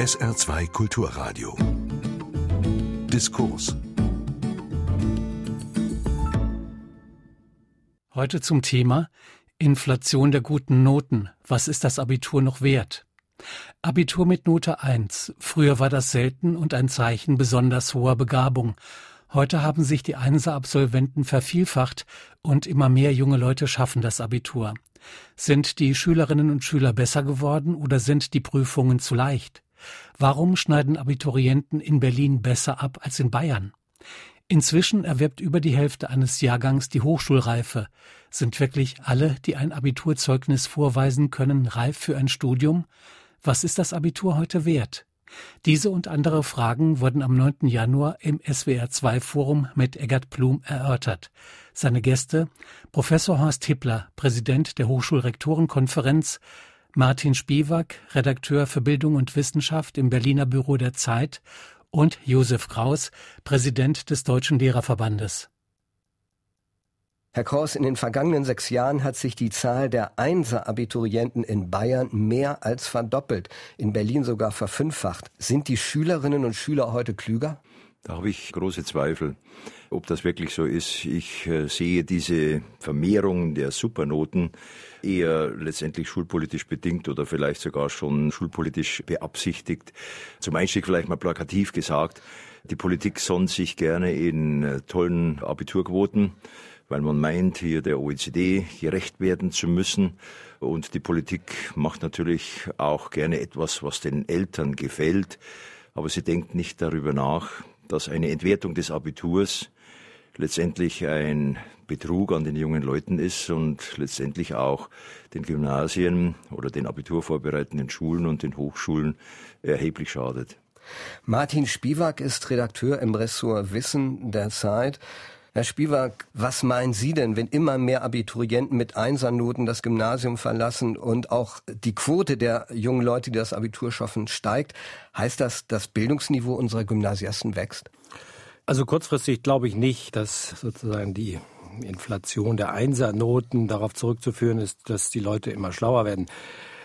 SR2 Kulturradio. Diskurs. Heute zum Thema Inflation der guten Noten. Was ist das Abitur noch wert? Abitur mit Note 1. Früher war das selten und ein Zeichen besonders hoher Begabung. Heute haben sich die Einser-Absolventen vervielfacht und immer mehr junge Leute schaffen das Abitur. Sind die Schülerinnen und Schüler besser geworden oder sind die Prüfungen zu leicht? Warum schneiden Abiturienten in Berlin besser ab als in Bayern? Inzwischen erwirbt über die Hälfte eines Jahrgangs die Hochschulreife. Sind wirklich alle, die ein Abiturzeugnis vorweisen können, reif für ein Studium? Was ist das Abitur heute wert? Diese und andere Fragen wurden am 9. Januar im SWR2 Forum mit Eggert Blum erörtert. Seine Gäste Professor Horst Hippler, Präsident der Hochschulrektorenkonferenz, Martin Spiewak, Redakteur für Bildung und Wissenschaft im Berliner Büro der Zeit und Josef Kraus, Präsident des Deutschen Lehrerverbandes. Herr Kraus, in den vergangenen sechs Jahren hat sich die Zahl der Einser-Abiturienten in Bayern mehr als verdoppelt, in Berlin sogar verfünffacht. Sind die Schülerinnen und Schüler heute klüger? Da habe ich große Zweifel, ob das wirklich so ist. Ich äh, sehe diese Vermehrung der Supernoten eher letztendlich schulpolitisch bedingt oder vielleicht sogar schon schulpolitisch beabsichtigt. Zum Einstieg vielleicht mal plakativ gesagt, die Politik sonnt sich gerne in äh, tollen Abiturquoten weil man meint, hier der OECD gerecht werden zu müssen. Und die Politik macht natürlich auch gerne etwas, was den Eltern gefällt. Aber sie denkt nicht darüber nach, dass eine Entwertung des Abiturs letztendlich ein Betrug an den jungen Leuten ist und letztendlich auch den Gymnasien oder den abiturvorbereitenden Schulen und den Hochschulen erheblich schadet. Martin Spiewak ist Redakteur im Ressort Wissen der Zeit. Herr Spiewak, was meinen Sie denn, wenn immer mehr Abiturienten mit Einsernoten das Gymnasium verlassen und auch die Quote der jungen Leute, die das Abitur schaffen, steigt? Heißt das, das Bildungsniveau unserer Gymnasiasten wächst? Also kurzfristig glaube ich nicht, dass sozusagen die Inflation der Einsernoten darauf zurückzuführen ist, dass die Leute immer schlauer werden.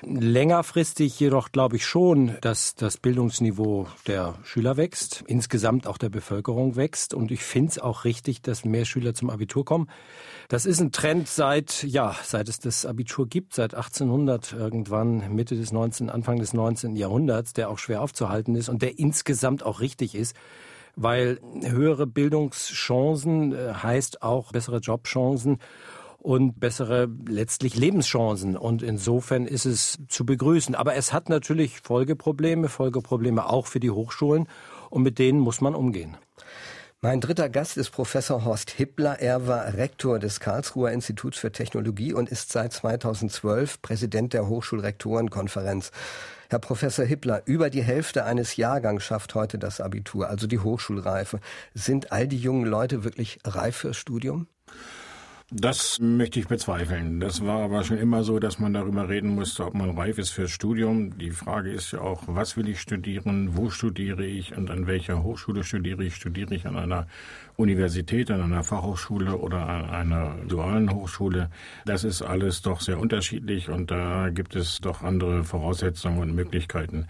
Längerfristig jedoch glaube ich schon, dass das Bildungsniveau der Schüler wächst, insgesamt auch der Bevölkerung wächst. Und ich finde es auch richtig, dass mehr Schüler zum Abitur kommen. Das ist ein Trend seit, ja, seit es das Abitur gibt, seit 1800 irgendwann, Mitte des 19., Anfang des 19. Jahrhunderts, der auch schwer aufzuhalten ist und der insgesamt auch richtig ist weil höhere Bildungschancen äh, heißt auch bessere Jobchancen und bessere letztlich Lebenschancen. Und insofern ist es zu begrüßen. Aber es hat natürlich Folgeprobleme, Folgeprobleme auch für die Hochschulen. Und mit denen muss man umgehen. Mein dritter Gast ist Professor Horst Hippler. Er war Rektor des Karlsruher Instituts für Technologie und ist seit 2012 Präsident der Hochschulrektorenkonferenz. Herr Professor Hippler, über die Hälfte eines Jahrgangs schafft heute das Abitur, also die Hochschulreife. Sind all die jungen Leute wirklich reif fürs Studium? Das möchte ich bezweifeln. Das war aber schon immer so, dass man darüber reden musste, ob man reif ist fürs Studium. Die Frage ist ja auch, was will ich studieren, wo studiere ich und an welcher Hochschule studiere ich? Studiere ich an einer Universität, an einer Fachhochschule oder an einer dualen Hochschule? Das ist alles doch sehr unterschiedlich und da gibt es doch andere Voraussetzungen und Möglichkeiten.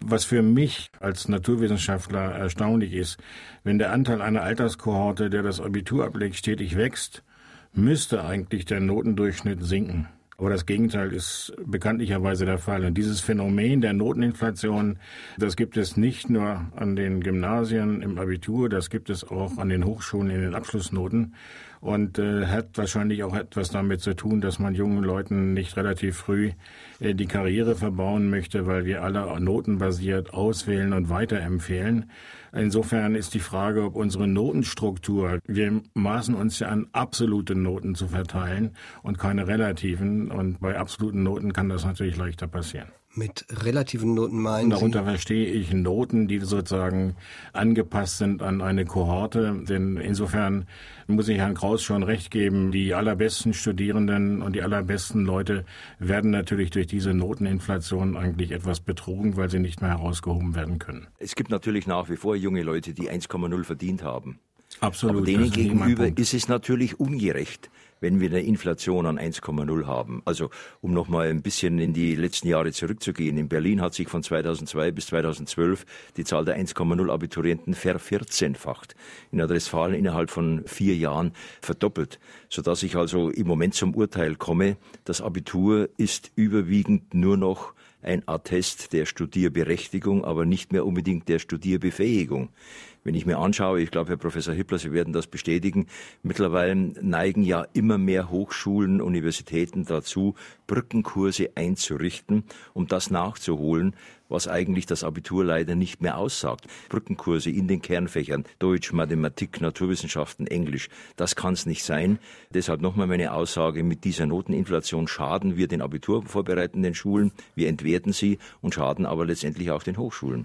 Was für mich als Naturwissenschaftler erstaunlich ist, wenn der Anteil einer Alterskohorte, der das Abitur ablegt, stetig wächst, müsste eigentlich der Notendurchschnitt sinken. Aber das Gegenteil ist bekanntlicherweise der Fall. Und dieses Phänomen der Noteninflation, das gibt es nicht nur an den Gymnasien im Abitur, das gibt es auch an den Hochschulen in den Abschlussnoten und äh, hat wahrscheinlich auch etwas damit zu tun, dass man jungen Leuten nicht relativ früh äh, die Karriere verbauen möchte, weil wir alle notenbasiert auswählen und weiterempfehlen. Insofern ist die Frage, ob unsere Notenstruktur, wir maßen uns ja an absolute Noten zu verteilen und keine relativen. Und bei absoluten Noten kann das natürlich leichter passieren. Mit relativen Noten meinen Darunter Sie? verstehe ich Noten, die sozusagen angepasst sind an eine Kohorte. Denn insofern muss ich Herrn Kraus schon recht geben, die allerbesten Studierenden und die allerbesten Leute werden natürlich durch diese Noteninflation eigentlich etwas betrogen, weil sie nicht mehr herausgehoben werden können. Es gibt natürlich nach wie vor junge Leute, die 1,0 verdient haben. Absolut. Aber denen gegenüber ist es natürlich ungerecht, wenn wir eine Inflation an 1,0 haben. Also um noch mal ein bisschen in die letzten Jahre zurückzugehen. In Berlin hat sich von 2002 bis 2012 die Zahl der 1,0 Abiturienten vervierzehnfacht. In Nordrhein-Westfalen innerhalb von vier Jahren verdoppelt, sodass ich also im Moment zum Urteil komme, das Abitur ist überwiegend nur noch ein Attest der Studierberechtigung, aber nicht mehr unbedingt der Studierbefähigung. Wenn ich mir anschaue, ich glaube, Herr Professor Hippler, Sie werden das bestätigen, mittlerweile neigen ja immer mehr Hochschulen, Universitäten dazu, Brückenkurse einzurichten, um das nachzuholen, was eigentlich das Abitur leider nicht mehr aussagt. Brückenkurse in den Kernfächern Deutsch, Mathematik, Naturwissenschaften, Englisch, das kann es nicht sein. Deshalb nochmal meine Aussage, mit dieser Noteninflation schaden wir den Abiturvorbereitenden Schulen, wir entwerten sie und schaden aber letztendlich auch den Hochschulen.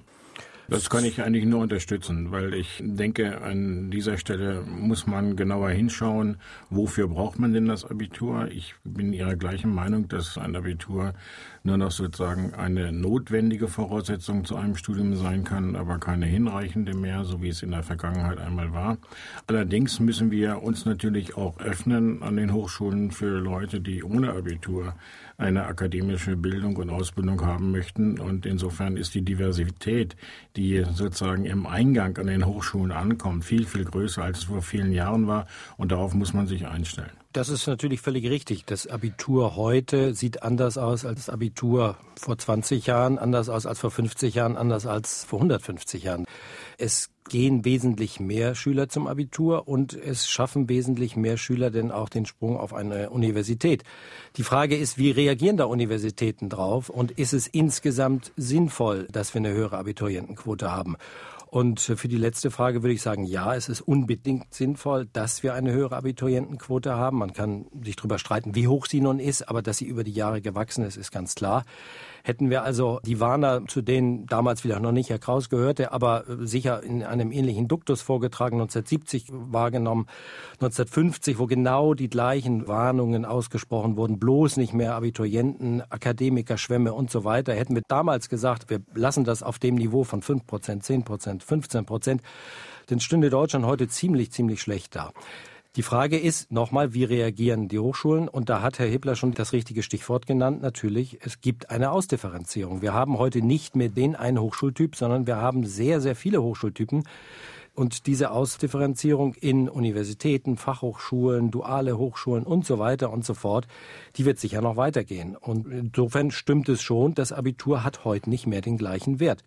Das kann ich eigentlich nur unterstützen, weil ich denke, an dieser Stelle muss man genauer hinschauen, wofür braucht man denn das Abitur? Ich bin Ihrer gleichen Meinung, dass ein Abitur nur noch sozusagen eine notwendige Voraussetzung zu einem Studium sein kann, aber keine hinreichende mehr, so wie es in der Vergangenheit einmal war. Allerdings müssen wir uns natürlich auch öffnen an den Hochschulen für Leute, die ohne Abitur eine akademische Bildung und Ausbildung haben möchten. Und insofern ist die Diversität, die sozusagen im Eingang an den Hochschulen ankommt, viel, viel größer, als es vor vielen Jahren war. Und darauf muss man sich einstellen. Das ist natürlich völlig richtig. Das Abitur heute sieht anders aus als das Abitur vor 20 Jahren, anders aus als vor 50 Jahren, anders als vor 150 Jahren. Es gehen wesentlich mehr Schüler zum Abitur und es schaffen wesentlich mehr Schüler denn auch den Sprung auf eine Universität. Die Frage ist, wie reagieren da Universitäten drauf und ist es insgesamt sinnvoll, dass wir eine höhere Abiturientenquote haben? Und für die letzte Frage würde ich sagen, ja, es ist unbedingt sinnvoll, dass wir eine höhere Abiturientenquote haben. Man kann sich darüber streiten, wie hoch sie nun ist, aber dass sie über die Jahre gewachsen ist, ist ganz klar. Hätten wir also die Warner, zu denen damals vielleicht noch nicht Herr Kraus gehörte, aber sicher in einem ähnlichen Duktus vorgetragen, 1970 wahrgenommen, 1950, wo genau die gleichen Warnungen ausgesprochen wurden, bloß nicht mehr Abiturienten, Akademiker, Schwämme und so weiter, hätten wir damals gesagt, wir lassen das auf dem Niveau von 5 Prozent, 10 Prozent, 15 Prozent, dann stünde Deutschland heute ziemlich, ziemlich schlecht da. Die Frage ist nochmal, wie reagieren die Hochschulen? Und da hat Herr Hippler schon das richtige Stichwort genannt. Natürlich, es gibt eine Ausdifferenzierung. Wir haben heute nicht mehr den einen Hochschultyp, sondern wir haben sehr, sehr viele Hochschultypen. Und diese Ausdifferenzierung in Universitäten, Fachhochschulen, duale Hochschulen und so weiter und so fort, die wird sicher noch weitergehen. Und insofern stimmt es schon, das Abitur hat heute nicht mehr den gleichen Wert.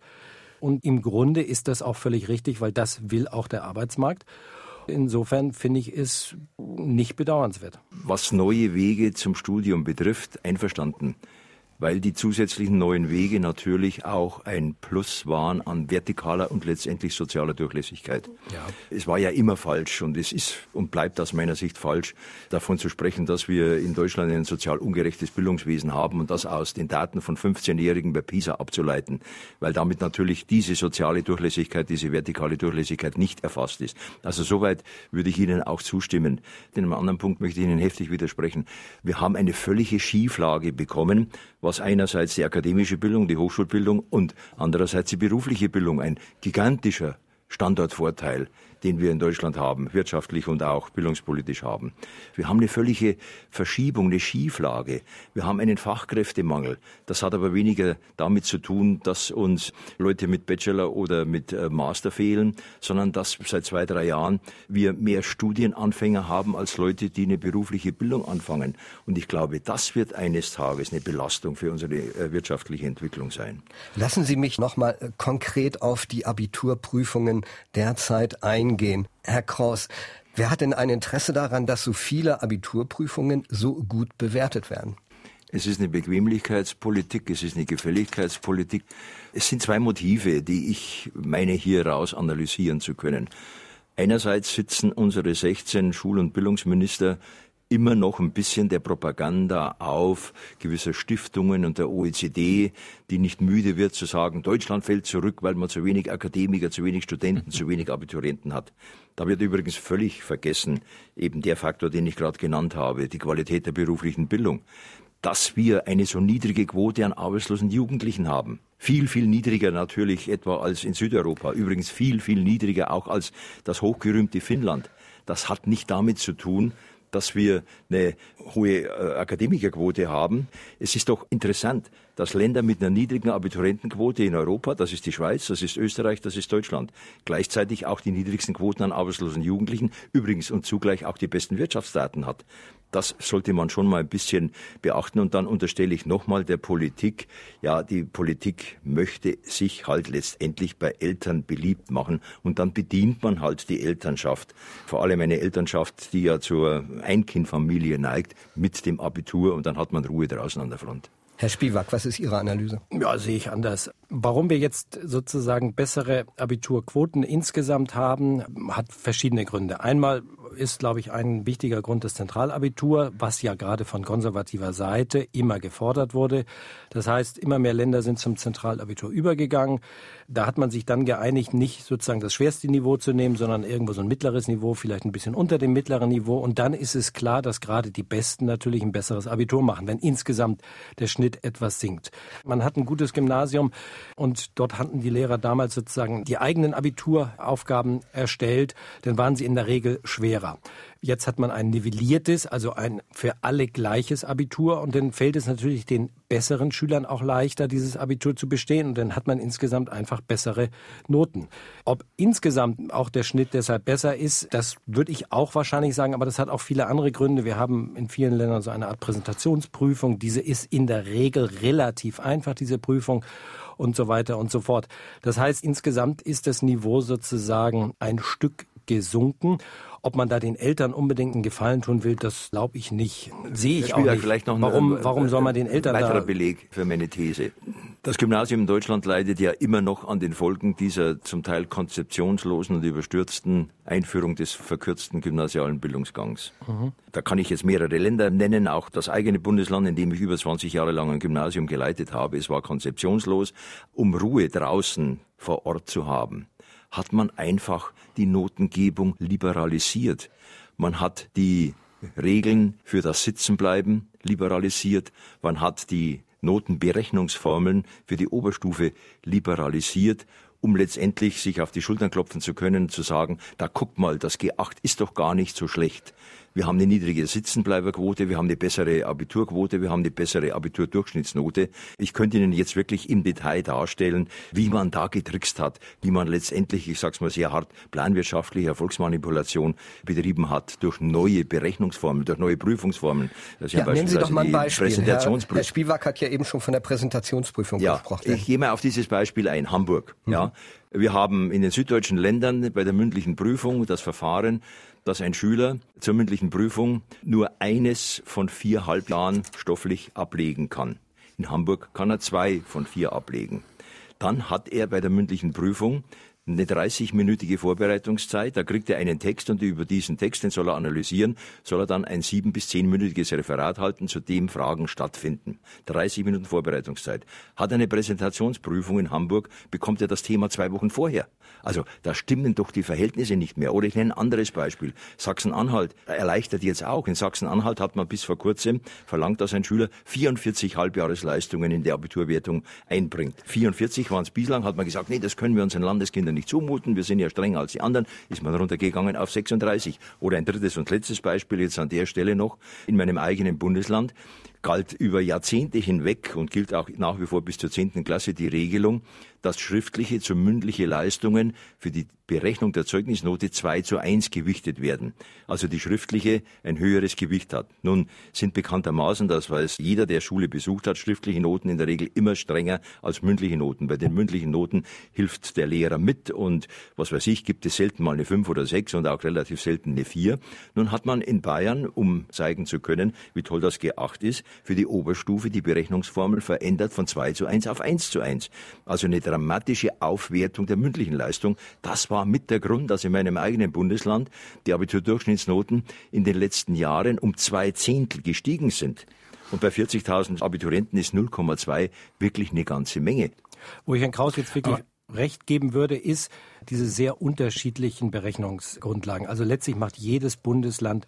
Und im Grunde ist das auch völlig richtig, weil das will auch der Arbeitsmarkt. Insofern finde ich es nicht bedauernswert. Was neue Wege zum Studium betrifft, einverstanden weil die zusätzlichen neuen Wege natürlich auch ein Plus waren an vertikaler und letztendlich sozialer Durchlässigkeit. Ja. Es war ja immer falsch und es ist und bleibt aus meiner Sicht falsch, davon zu sprechen, dass wir in Deutschland ein sozial ungerechtes Bildungswesen haben und das aus den Daten von 15-Jährigen bei PISA abzuleiten, weil damit natürlich diese soziale Durchlässigkeit, diese vertikale Durchlässigkeit nicht erfasst ist. Also soweit würde ich Ihnen auch zustimmen. In einem anderen Punkt möchte ich Ihnen heftig widersprechen. Wir haben eine völlige Schieflage bekommen, was einerseits die akademische Bildung, die Hochschulbildung und andererseits die berufliche Bildung ein gigantischer Standortvorteil den wir in Deutschland haben, wirtschaftlich und auch bildungspolitisch haben. Wir haben eine völlige Verschiebung, eine Schieflage. Wir haben einen Fachkräftemangel. Das hat aber weniger damit zu tun, dass uns Leute mit Bachelor oder mit äh, Master fehlen, sondern dass seit zwei, drei Jahren wir mehr Studienanfänger haben als Leute, die eine berufliche Bildung anfangen. Und ich glaube, das wird eines Tages eine Belastung für unsere äh, wirtschaftliche Entwicklung sein. Lassen Sie mich noch mal äh, konkret auf die Abiturprüfungen derzeit eingehen eingehen. Herr Kraus, wer hat denn ein Interesse daran, dass so viele Abiturprüfungen so gut bewertet werden? Es ist eine Bequemlichkeitspolitik, es ist eine Gefälligkeitspolitik. Es sind zwei Motive, die ich meine hier raus analysieren zu können. Einerseits sitzen unsere 16 Schul- und Bildungsminister immer noch ein bisschen der Propaganda auf gewisser Stiftungen und der OECD, die nicht müde wird zu sagen, Deutschland fällt zurück, weil man zu wenig Akademiker, zu wenig Studenten, zu wenig Abiturienten hat. Da wird übrigens völlig vergessen eben der Faktor, den ich gerade genannt habe, die Qualität der beruflichen Bildung. Dass wir eine so niedrige Quote an arbeitslosen Jugendlichen haben. Viel, viel niedriger natürlich etwa als in Südeuropa. Übrigens viel, viel niedriger auch als das hochgerühmte Finnland. Das hat nicht damit zu tun, dass wir eine hohe äh, Akademikerquote haben. Es ist doch interessant, dass Länder mit einer niedrigen Abiturientenquote in Europa, das ist die Schweiz, das ist Österreich, das ist Deutschland, gleichzeitig auch die niedrigsten Quoten an arbeitslosen Jugendlichen, übrigens und zugleich auch die besten Wirtschaftsdaten hat. Das sollte man schon mal ein bisschen beachten. Und dann unterstelle ich nochmal der Politik, ja, die Politik möchte sich halt letztendlich bei Eltern beliebt machen. Und dann bedient man halt die Elternschaft. Vor allem eine Elternschaft, die ja zur Einkindfamilie neigt, mit dem Abitur. Und dann hat man Ruhe draußen an der Front. Herr Spiewak, was ist Ihre Analyse? Ja, sehe ich anders. Warum wir jetzt sozusagen bessere Abiturquoten insgesamt haben, hat verschiedene Gründe. Einmal ist, glaube ich, ein wichtiger Grund das Zentralabitur, was ja gerade von konservativer Seite immer gefordert wurde. Das heißt, immer mehr Länder sind zum Zentralabitur übergegangen. Da hat man sich dann geeinigt, nicht sozusagen das schwerste Niveau zu nehmen, sondern irgendwo so ein mittleres Niveau, vielleicht ein bisschen unter dem mittleren Niveau. Und dann ist es klar, dass gerade die Besten natürlich ein besseres Abitur machen, wenn insgesamt der Schnitt etwas sinkt. Man hat ein gutes Gymnasium und dort hatten die Lehrer damals sozusagen die eigenen Abituraufgaben erstellt. Dann waren sie in der Regel schwerer. Jetzt hat man ein nivelliertes, also ein für alle gleiches Abitur und dann fällt es natürlich den besseren Schülern auch leichter, dieses Abitur zu bestehen und dann hat man insgesamt einfach bessere Noten. Ob insgesamt auch der Schnitt deshalb besser ist, das würde ich auch wahrscheinlich sagen, aber das hat auch viele andere Gründe. Wir haben in vielen Ländern so eine Art Präsentationsprüfung. Diese ist in der Regel relativ einfach, diese Prüfung und so weiter und so fort. Das heißt, insgesamt ist das Niveau sozusagen ein Stück gesunken. Ob man da den Eltern unbedingt einen Gefallen tun will, das glaube ich nicht. Sehe ich auch nicht. Vielleicht noch warum, ein, warum soll man den Eltern weiterer da Beleg für meine These. Das Gymnasium in Deutschland leidet ja immer noch an den Folgen dieser zum Teil konzeptionslosen und überstürzten Einführung des verkürzten gymnasialen Bildungsgangs. Mhm. Da kann ich jetzt mehrere Länder nennen, auch das eigene Bundesland, in dem ich über 20 Jahre lang ein Gymnasium geleitet habe. Es war konzeptionslos, um Ruhe draußen vor Ort zu haben hat man einfach die Notengebung liberalisiert. Man hat die Regeln für das Sitzenbleiben liberalisiert. Man hat die Notenberechnungsformeln für die Oberstufe liberalisiert, um letztendlich sich auf die Schultern klopfen zu können, zu sagen, da guckt mal, das G8 ist doch gar nicht so schlecht. Wir haben eine niedrige Sitzenbleiberquote, wir haben eine bessere Abiturquote, wir haben eine bessere Abiturdurchschnittsnote. Ich könnte Ihnen jetzt wirklich im Detail darstellen, wie man da getrickst hat, wie man letztendlich, ich sag's mal sehr hart, planwirtschaftliche Erfolgsmanipulation betrieben hat durch neue Berechnungsformen, durch neue Prüfungsformen. Das ja, nehmen Sie doch mal ein Beispiel. Herr, Herr hat ja eben schon von der Präsentationsprüfung ja, gesprochen. Ich gehe mal auf dieses Beispiel ein, Hamburg. Mhm. Ja, wir haben in den süddeutschen Ländern bei der mündlichen Prüfung das Verfahren, dass ein Schüler zur mündlichen Prüfung nur eines von vier Halbjahren stofflich ablegen kann. In Hamburg kann er zwei von vier ablegen. Dann hat er bei der mündlichen Prüfung eine 30-minütige Vorbereitungszeit. Da kriegt er einen Text und über diesen Text, den soll er analysieren, soll er dann ein sieben- bis zehnminütiges Referat halten, zu dem Fragen stattfinden. 30 Minuten Vorbereitungszeit. Hat eine Präsentationsprüfung in Hamburg, bekommt er das Thema zwei Wochen vorher. Also da stimmen doch die Verhältnisse nicht mehr. Oder ich nenne ein anderes Beispiel. Sachsen-Anhalt erleichtert jetzt auch. In Sachsen-Anhalt hat man bis vor kurzem verlangt, dass ein Schüler 44 Halbjahresleistungen in der Abiturwertung einbringt. 44 waren es bislang, hat man gesagt, nee, das können wir unseren Landeskindern nicht zumuten. Wir sind ja strenger als die anderen. Ist man runtergegangen auf 36. Oder ein drittes und letztes Beispiel jetzt an der Stelle noch. In meinem eigenen Bundesland galt über Jahrzehnte hinweg und gilt auch nach wie vor bis zur zehnten Klasse die Regelung, dass schriftliche zu mündliche Leistungen für die Berechnung der Zeugnisnote 2 zu 1 gewichtet werden. Also die schriftliche ein höheres Gewicht hat. Nun sind bekanntermaßen, das weiß jeder, der Schule besucht hat, schriftliche Noten in der Regel immer strenger als mündliche Noten. Bei den mündlichen Noten hilft der Lehrer mit und was weiß ich, gibt es selten mal eine 5 oder 6 und auch relativ selten eine 4. Nun hat man in Bayern, um zeigen zu können, wie toll das G8 ist, für die Oberstufe die Berechnungsformel verändert von 2 zu 1 auf 1 zu 1. Also eine dramatische Aufwertung der mündlichen Leistung. Das war mit der Grund, dass in meinem eigenen Bundesland die Abiturdurchschnittsnoten in den letzten Jahren um zwei Zehntel gestiegen sind. Und bei 40.000 Abiturienten ist 0,2 wirklich eine ganze Menge. Wo ich Herrn Kraus jetzt wirklich Aber recht geben würde, ist diese sehr unterschiedlichen Berechnungsgrundlagen. Also letztlich macht jedes Bundesland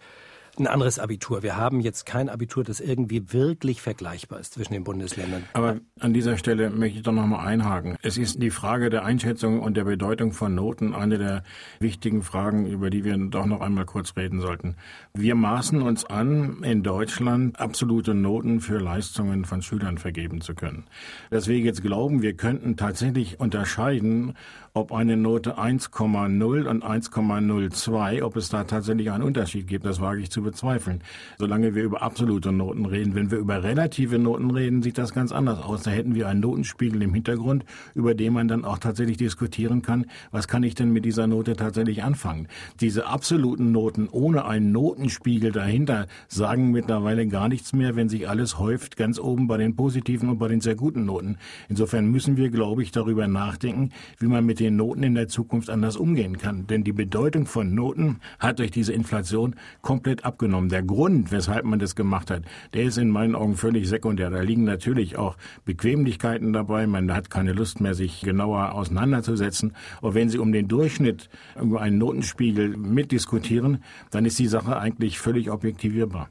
ein anderes Abitur. Wir haben jetzt kein Abitur, das irgendwie wirklich vergleichbar ist zwischen den Bundesländern. Aber an dieser Stelle möchte ich doch noch mal einhaken. Es ist die Frage der Einschätzung und der Bedeutung von Noten eine der wichtigen Fragen, über die wir doch noch einmal kurz reden sollten. Wir maßen uns an, in Deutschland absolute Noten für Leistungen von Schülern vergeben zu können. Dass wir jetzt glauben, wir könnten tatsächlich unterscheiden, ob eine Note 1,0 und 1,02, ob es da tatsächlich einen Unterschied gibt, das wage ich zu bezweifeln. Solange wir über absolute Noten reden, wenn wir über relative Noten reden, sieht das ganz anders aus. Da hätten wir einen Notenspiegel im Hintergrund, über den man dann auch tatsächlich diskutieren kann, was kann ich denn mit dieser Note tatsächlich anfangen. Diese absoluten Noten ohne einen Notenspiegel dahinter sagen mittlerweile gar nichts mehr, wenn sich alles häuft, ganz oben bei den positiven und bei den sehr guten Noten. Insofern müssen wir, glaube ich, darüber nachdenken, wie man mit den Noten in der Zukunft anders umgehen kann. Denn die Bedeutung von Noten hat durch diese Inflation komplett abgenommen. Der Grund, weshalb man das gemacht hat, der ist in meinen Augen völlig sekundär. Da liegen natürlich auch Bequemlichkeiten dabei. Man hat keine Lust mehr, sich genauer auseinanderzusetzen. Und wenn Sie um den Durchschnitt über einen Notenspiegel mitdiskutieren, dann ist die Sache eigentlich völlig objektivierbar.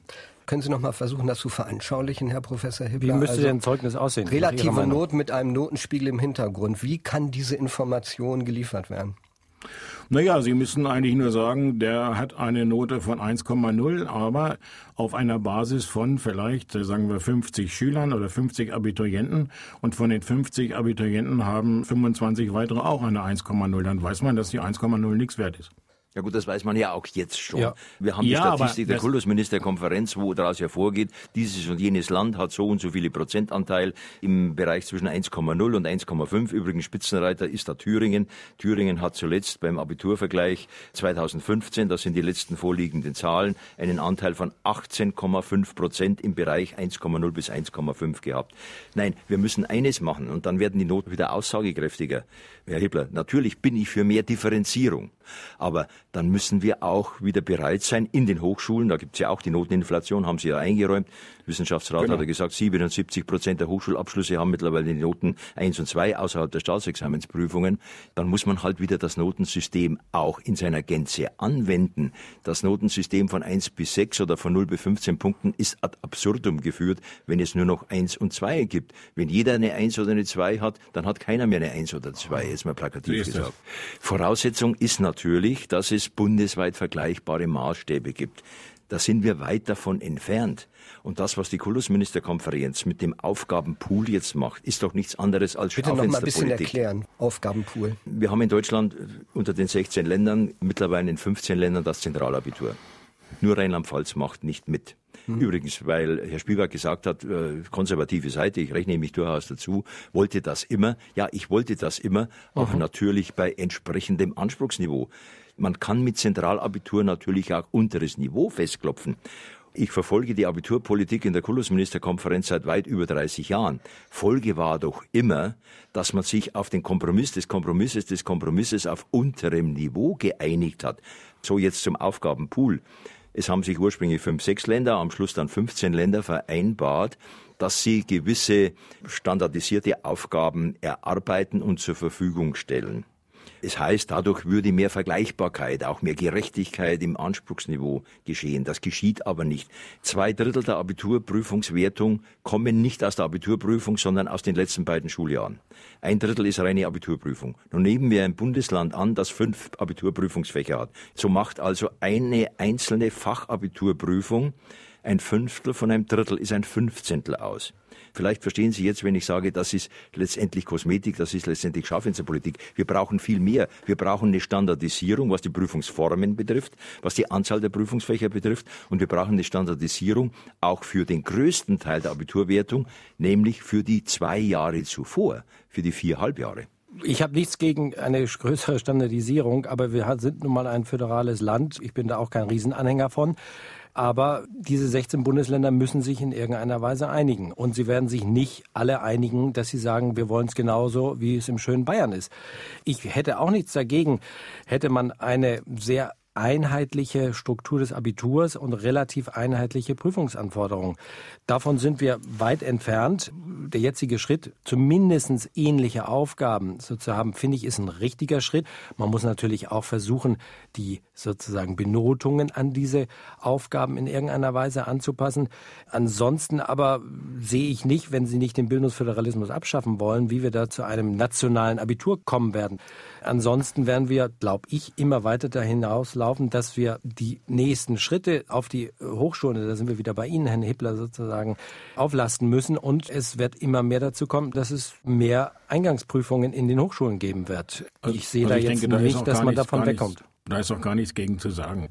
Können Sie noch mal versuchen, das zu veranschaulichen, Herr Professor Hibbler? Wie müsste also, denn ein Zeugnis aussehen? Relative Not mit einem Notenspiegel im Hintergrund. Wie kann diese Information geliefert werden? Naja, Sie müssen eigentlich nur sagen, der hat eine Note von 1,0, aber auf einer Basis von vielleicht, sagen wir, 50 Schülern oder 50 Abiturienten. Und von den 50 Abiturienten haben 25 weitere auch eine 1,0. Dann weiß man, dass die 1,0 nichts wert ist. Ja gut, das weiß man ja auch jetzt schon. Ja. Wir haben die ja, Statistik der Kultusministerkonferenz, wo daraus hervorgeht, dieses und jenes Land hat so und so viele Prozentanteil im Bereich zwischen 1,0 und 1,5. Übrigens Spitzenreiter ist da Thüringen. Thüringen hat zuletzt beim Abiturvergleich 2015, das sind die letzten vorliegenden Zahlen, einen Anteil von 18,5 Prozent im Bereich 1,0 bis 1,5 gehabt. Nein, wir müssen eines machen und dann werden die Noten wieder aussagekräftiger. Herr Hibbler, natürlich bin ich für mehr Differenzierung. Aber dann müssen wir auch wieder bereit sein, in den Hochschulen, da gibt es ja auch die Noteninflation, haben Sie ja eingeräumt, Wissenschaftsrat genau. hat ja gesagt, 77 Prozent der Hochschulabschlüsse haben mittlerweile die Noten 1 und 2 außerhalb der Staatsexamensprüfungen. Dann muss man halt wieder das Notensystem auch in seiner Gänze anwenden. Das Notensystem von 1 bis 6 oder von 0 bis 15 Punkten ist ad absurdum geführt, wenn es nur noch 1 und 2 gibt. Wenn jeder eine 1 oder eine 2 hat, dann hat keiner mehr eine 1 oder 2, jetzt mal plakativ gesagt. Voraussetzung ist natürlich, dass es bundesweit vergleichbare Maßstäbe gibt. Da sind wir weit davon entfernt. Und das, was die Kultusministerkonferenz mit dem Aufgabenpool jetzt macht, ist doch nichts anderes als Bitte noch mal ein bisschen erklären, Aufgabenpool. Wir haben in Deutschland unter den 16 Ländern, mittlerweile in 15 Ländern das Zentralabitur. Nur Rheinland-Pfalz macht nicht mit. Hm. Übrigens, weil Herr Spielberg gesagt hat, äh, konservative Seite, ich rechne mich durchaus dazu, wollte das immer. Ja, ich wollte das immer, aber natürlich bei entsprechendem Anspruchsniveau. Man kann mit Zentralabitur natürlich auch unteres Niveau festklopfen. Ich verfolge die Abiturpolitik in der Kultusministerkonferenz seit weit über 30 Jahren. Folge war doch immer, dass man sich auf den Kompromiss des Kompromisses des Kompromisses auf unterem Niveau geeinigt hat. So jetzt zum Aufgabenpool. Es haben sich ursprünglich fünf, sechs Länder, am Schluss dann 15 Länder vereinbart, dass sie gewisse standardisierte Aufgaben erarbeiten und zur Verfügung stellen. Es heißt, dadurch würde mehr Vergleichbarkeit, auch mehr Gerechtigkeit im Anspruchsniveau geschehen. Das geschieht aber nicht. Zwei Drittel der Abiturprüfungswertung kommen nicht aus der Abiturprüfung, sondern aus den letzten beiden Schuljahren. Ein Drittel ist reine Abiturprüfung. Nun nehmen wir ein Bundesland an, das fünf Abiturprüfungsfächer hat. So macht also eine einzelne Fachabiturprüfung ein Fünftel von einem Drittel ist ein Fünfzehntel aus. Vielleicht verstehen Sie jetzt, wenn ich sage, das ist letztendlich Kosmetik, das ist letztendlich Schaufensterpolitik. Wir brauchen viel mehr. Wir brauchen eine Standardisierung, was die Prüfungsformen betrifft, was die Anzahl der Prüfungsfächer betrifft. Und wir brauchen eine Standardisierung auch für den größten Teil der Abiturwertung, nämlich für die zwei Jahre zuvor, für die vier Halbjahre. Ich habe nichts gegen eine größere Standardisierung, aber wir sind nun mal ein föderales Land. Ich bin da auch kein Riesenanhänger von. Aber diese 16 Bundesländer müssen sich in irgendeiner Weise einigen. Und sie werden sich nicht alle einigen, dass sie sagen, wir wollen es genauso, wie es im schönen Bayern ist. Ich hätte auch nichts dagegen, hätte man eine sehr einheitliche Struktur des Abiturs und relativ einheitliche Prüfungsanforderungen. Davon sind wir weit entfernt. Der jetzige Schritt, zumindest ähnliche Aufgaben so zu haben, finde ich, ist ein richtiger Schritt. Man muss natürlich auch versuchen, die sozusagen Benotungen an diese Aufgaben in irgendeiner Weise anzupassen. Ansonsten aber sehe ich nicht, wenn Sie nicht den Bildungsföderalismus abschaffen wollen, wie wir da zu einem nationalen Abitur kommen werden. Ansonsten werden wir, glaube ich, immer weiter dahin hinauslaufen, dass wir die nächsten Schritte auf die Hochschulen, da sind wir wieder bei Ihnen, Herrn Hippler, sozusagen auflasten müssen. Und es wird immer mehr dazu kommen, dass es mehr Eingangsprüfungen in den Hochschulen geben wird. Also, ich sehe also da ich jetzt denke, da nicht, dass man davon wegkommt. Da ist auch gar nichts gegen zu sagen.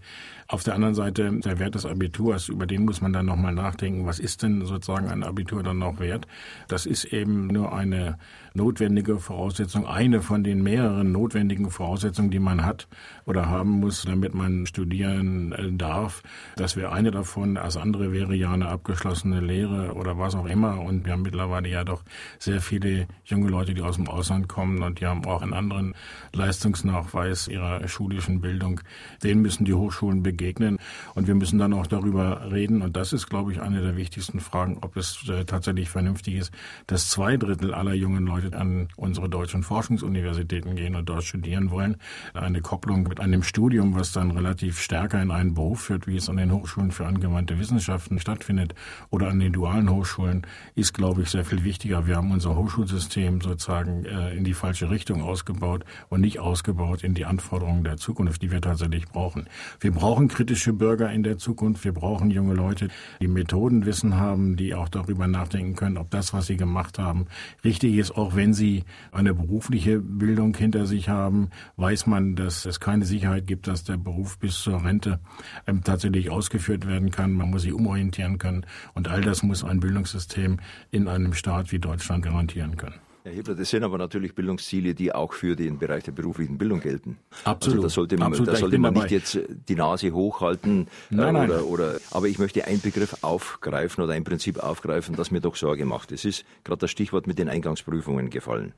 Auf der anderen Seite, der Wert des Abiturs, über den muss man dann nochmal nachdenken. Was ist denn sozusagen ein Abitur dann noch wert? Das ist eben nur eine notwendige Voraussetzung, eine von den mehreren notwendigen Voraussetzungen, die man hat oder haben muss, damit man studieren äh, darf. Das wäre eine davon. Das andere wäre ja eine abgeschlossene Lehre oder was auch immer. Und wir haben mittlerweile ja doch sehr viele junge Leute, die aus dem Ausland kommen und die haben auch einen anderen Leistungsnachweis ihrer schulischen Bildung. Den müssen die Hochschulen begegnen. Und wir müssen dann auch darüber reden. Und das ist, glaube ich, eine der wichtigsten Fragen, ob es äh, tatsächlich vernünftig ist, dass zwei Drittel aller jungen Leute an unsere deutschen Forschungsuniversitäten gehen und dort studieren wollen. Eine Kopplung mit einem Studium, was dann relativ stärker in einen Beruf führt, wie es an den Hochschulen für angewandte Wissenschaften stattfindet oder an den dualen Hochschulen, ist, glaube ich, sehr viel wichtiger. Wir haben unser Hochschulsystem sozusagen äh, in die falsche Richtung ausgebaut und nicht ausgebaut in die Anforderungen der Zukunft, die wir tatsächlich brauchen. Wir brauchen kritische Bürger in der Zukunft. Wir brauchen junge Leute, die Methodenwissen haben, die auch darüber nachdenken können, ob das, was sie gemacht haben, richtig ist. Auch wenn sie eine berufliche Bildung hinter sich haben, weiß man, dass es keine Sicherheit gibt, dass der Beruf bis zur Rente ähm, tatsächlich ausgeführt werden kann. Man muss sich umorientieren können. Und all das muss ein Bildungssystem in einem Staat wie Deutschland garantieren können. Herr Hebler, das sind aber natürlich Bildungsziele, die auch für den Bereich der beruflichen Bildung gelten. Absolut. Also da sollte man, Absolut, da sollte man nicht jetzt die Nase hochhalten. Nein, äh, nein. Oder, oder, aber ich möchte einen Begriff aufgreifen oder ein Prinzip aufgreifen, das mir doch Sorge macht. Es ist gerade das Stichwort mit den Eingangsprüfungen gefallen.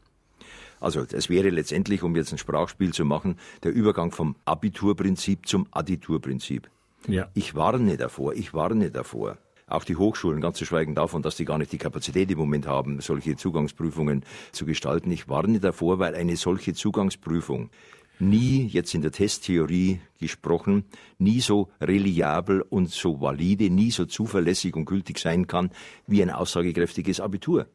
Also es wäre letztendlich, um jetzt ein Sprachspiel zu machen, der Übergang vom Abiturprinzip zum Additurprinzip. Ja. Ich warne davor, ich warne davor. Auch die Hochschulen, ganz zu schweigen davon, dass die gar nicht die Kapazität im Moment haben, solche Zugangsprüfungen zu gestalten. Ich warne davor, weil eine solche Zugangsprüfung nie, jetzt in der Testtheorie gesprochen, nie so reliabel und so valide, nie so zuverlässig und gültig sein kann wie ein aussagekräftiges Abitur.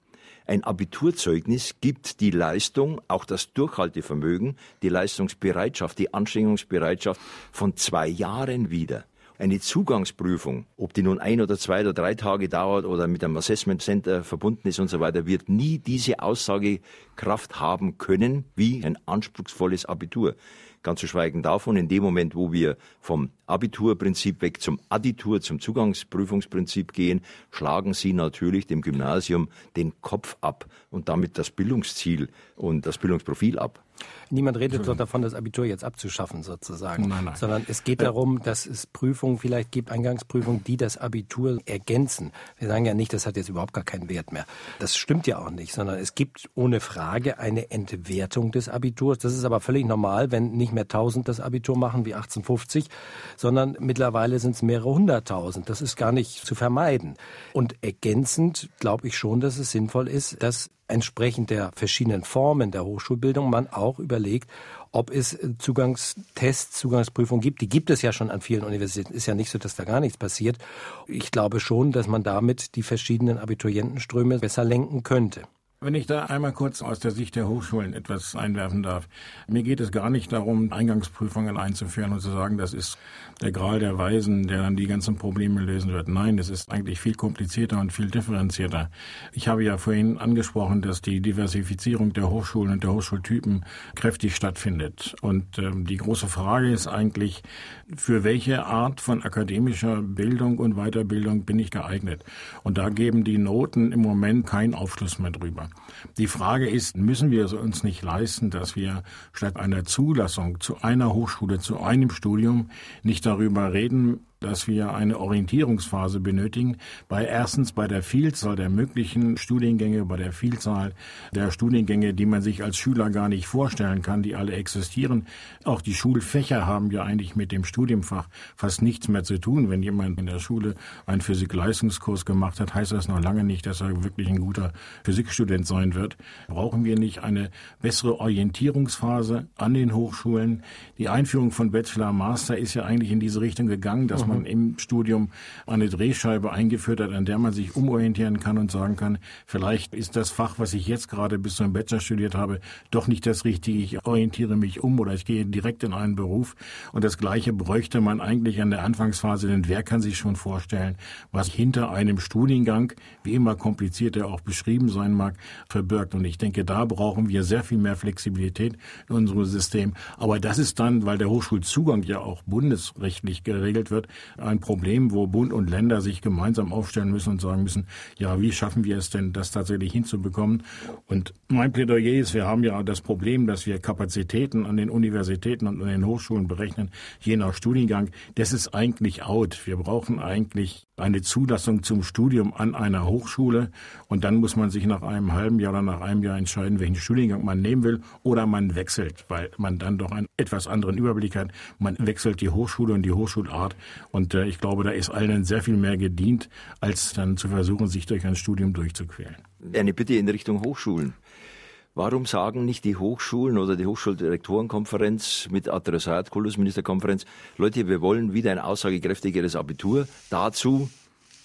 Ein Abiturzeugnis gibt die Leistung, auch das Durchhaltevermögen, die Leistungsbereitschaft, die Anstrengungsbereitschaft von zwei Jahren wieder. Eine Zugangsprüfung, ob die nun ein oder zwei oder drei Tage dauert oder mit einem Assessment Center verbunden ist und so weiter, wird nie diese Aussagekraft haben können wie ein anspruchsvolles Abitur. Ganz zu schweigen davon, in dem Moment, wo wir vom Abiturprinzip weg zum Additur, zum Zugangsprüfungsprinzip gehen, schlagen Sie natürlich dem Gymnasium den Kopf ab und damit das Bildungsziel und das Bildungsprofil ab. Niemand redet doch davon, das Abitur jetzt abzuschaffen sozusagen, Nein, nein. sondern es geht darum, dass es Prüfungen vielleicht gibt, Eingangsprüfungen, die das Abitur ergänzen. Wir sagen ja nicht, das hat jetzt überhaupt gar keinen Wert mehr. Das stimmt ja auch nicht, sondern es gibt ohne Frage eine Entwertung des Abiturs. Das ist aber völlig normal, wenn nicht mehr 1000 das Abitur machen wie 1850, sondern mittlerweile sind es mehrere hunderttausend. Das ist gar nicht zu vermeiden. Und ergänzend glaube ich schon, dass es sinnvoll ist, dass entsprechend der verschiedenen Formen der Hochschulbildung man auch überlegt, ob es äh, Zugangstests, Zugangsprüfungen gibt. Die gibt es ja schon an vielen Universitäten. Ist ja nicht so, dass da gar nichts passiert. Ich glaube schon, dass man damit die verschiedenen Abiturientenströme besser lenken könnte. Wenn ich da einmal kurz aus der Sicht der Hochschulen etwas einwerfen darf. Mir geht es gar nicht darum, Eingangsprüfungen einzuführen und zu sagen, das ist der Gral der Weisen, der dann die ganzen Probleme lösen wird. Nein, es ist eigentlich viel komplizierter und viel differenzierter. Ich habe ja vorhin angesprochen, dass die Diversifizierung der Hochschulen und der Hochschultypen kräftig stattfindet. Und ähm, die große Frage ist eigentlich, für welche Art von akademischer Bildung und Weiterbildung bin ich geeignet? Und da geben die Noten im Moment keinen Aufschluss mehr drüber. Die Frage ist, müssen wir es uns nicht leisten, dass wir statt einer Zulassung zu einer Hochschule, zu einem Studium nicht darüber reden, dass wir eine Orientierungsphase benötigen, bei erstens bei der Vielzahl der möglichen Studiengänge, bei der Vielzahl der Studiengänge, die man sich als Schüler gar nicht vorstellen kann, die alle existieren. Auch die Schulfächer haben ja eigentlich mit dem Studienfach fast nichts mehr zu tun. Wenn jemand in der Schule einen Physik-Leistungskurs gemacht hat, heißt das noch lange nicht, dass er wirklich ein guter Physikstudent sein wird. Brauchen wir nicht eine bessere Orientierungsphase an den Hochschulen? Die Einführung von Bachelor Master ist ja eigentlich in diese Richtung gegangen, dass man im Studium eine Drehscheibe eingeführt hat, an der man sich umorientieren kann und sagen kann, vielleicht ist das Fach, was ich jetzt gerade bis zum Bachelor studiert habe, doch nicht das Richtige. Ich orientiere mich um oder ich gehe direkt in einen Beruf. Und das Gleiche bräuchte man eigentlich an der Anfangsphase, denn wer kann sich schon vorstellen, was hinter einem Studiengang, wie immer kompliziert er auch beschrieben sein mag, verbirgt. Und ich denke, da brauchen wir sehr viel mehr Flexibilität in unserem System. Aber das ist dann, weil der Hochschulzugang ja auch bundesrechtlich geregelt wird, ein Problem, wo Bund und Länder sich gemeinsam aufstellen müssen und sagen müssen, ja, wie schaffen wir es denn, das tatsächlich hinzubekommen? Und mein Plädoyer ist, wir haben ja das Problem, dass wir Kapazitäten an den Universitäten und an den Hochschulen berechnen, je nach Studiengang. Das ist eigentlich out. Wir brauchen eigentlich eine Zulassung zum Studium an einer Hochschule und dann muss man sich nach einem halben Jahr oder nach einem Jahr entscheiden, welchen Studiengang man nehmen will oder man wechselt, weil man dann doch einen etwas anderen Überblick hat. Man wechselt die Hochschule und die Hochschulart und äh, ich glaube, da ist allen sehr viel mehr gedient, als dann zu versuchen, sich durch ein Studium durchzuquälen. Eine Bitte in Richtung Hochschulen. Warum sagen nicht die Hochschulen oder die Hochschuldirektorenkonferenz mit Adressat, Kultusministerkonferenz, Leute, wir wollen wieder ein aussagekräftigeres Abitur. Dazu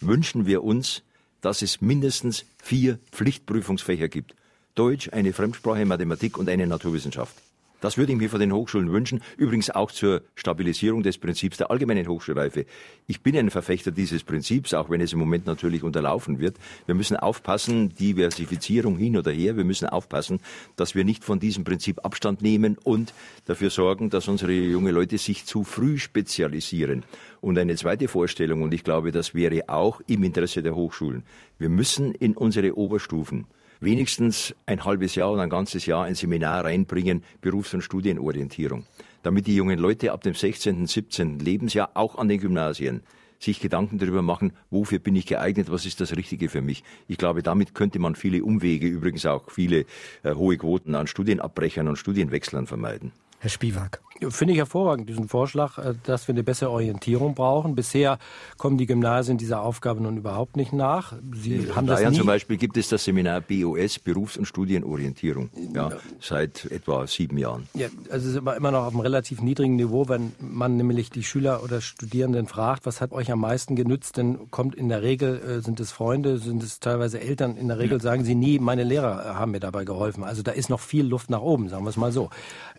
wünschen wir uns, dass es mindestens vier Pflichtprüfungsfächer gibt. Deutsch, eine Fremdsprache, Mathematik und eine Naturwissenschaft. Das würde ich mir von den Hochschulen wünschen. Übrigens auch zur Stabilisierung des Prinzips der allgemeinen Hochschulreife. Ich bin ein Verfechter dieses Prinzips, auch wenn es im Moment natürlich unterlaufen wird. Wir müssen aufpassen, Diversifizierung hin oder her. Wir müssen aufpassen, dass wir nicht von diesem Prinzip Abstand nehmen und dafür sorgen, dass unsere junge Leute sich zu früh spezialisieren. Und eine zweite Vorstellung, und ich glaube, das wäre auch im Interesse der Hochschulen. Wir müssen in unsere Oberstufen wenigstens ein halbes Jahr oder ein ganzes Jahr ein Seminar reinbringen, Berufs- und Studienorientierung, damit die jungen Leute ab dem 16., 17. Lebensjahr auch an den Gymnasien sich Gedanken darüber machen, wofür bin ich geeignet, was ist das Richtige für mich. Ich glaube, damit könnte man viele Umwege, übrigens auch viele äh, hohe Quoten an Studienabbrechern und Studienwechslern vermeiden. Herr Spiewak. Finde ich hervorragend, diesen Vorschlag, äh, dass wir eine bessere Orientierung brauchen. Bisher kommen die Gymnasien dieser Aufgabe nun überhaupt nicht nach. Sie in haben das nie zum Beispiel gibt es das Seminar BOS, Berufs- und Studienorientierung, ja, seit etwa sieben Jahren. Ja, also es ist immer, immer noch auf einem relativ niedrigen Niveau, wenn man nämlich die Schüler oder Studierenden fragt, was hat euch am meisten genützt, dann kommt in der Regel, äh, sind es Freunde, sind es teilweise Eltern, in der Regel ja. sagen sie nie, meine Lehrer haben mir dabei geholfen. Also da ist noch viel Luft nach oben, sagen wir es mal so.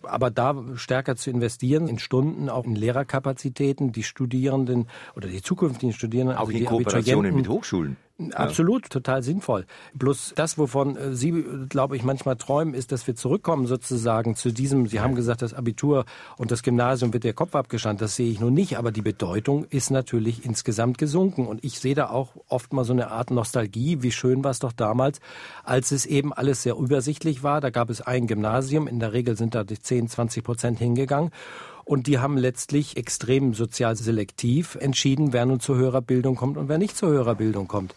Aber da stärker zu investieren in Stunden, auch in Lehrerkapazitäten, die Studierenden oder die zukünftigen Studierenden, auch also in Kooperationen mit Hochschulen. Absolut, total sinnvoll. Bloß das, wovon äh, Sie, glaube ich, manchmal träumen, ist, dass wir zurückkommen sozusagen zu diesem, Sie haben gesagt, das Abitur und das Gymnasium wird der Kopf abgeschannt. Das sehe ich nun nicht, aber die Bedeutung ist natürlich insgesamt gesunken. Und ich sehe da auch oft mal so eine Art Nostalgie. Wie schön war es doch damals, als es eben alles sehr übersichtlich war. Da gab es ein Gymnasium. In der Regel sind da die 10, 20 Prozent hingegangen. Und die haben letztlich extrem sozial selektiv entschieden, wer nun zu höherer Bildung kommt und wer nicht zu höherer Bildung kommt.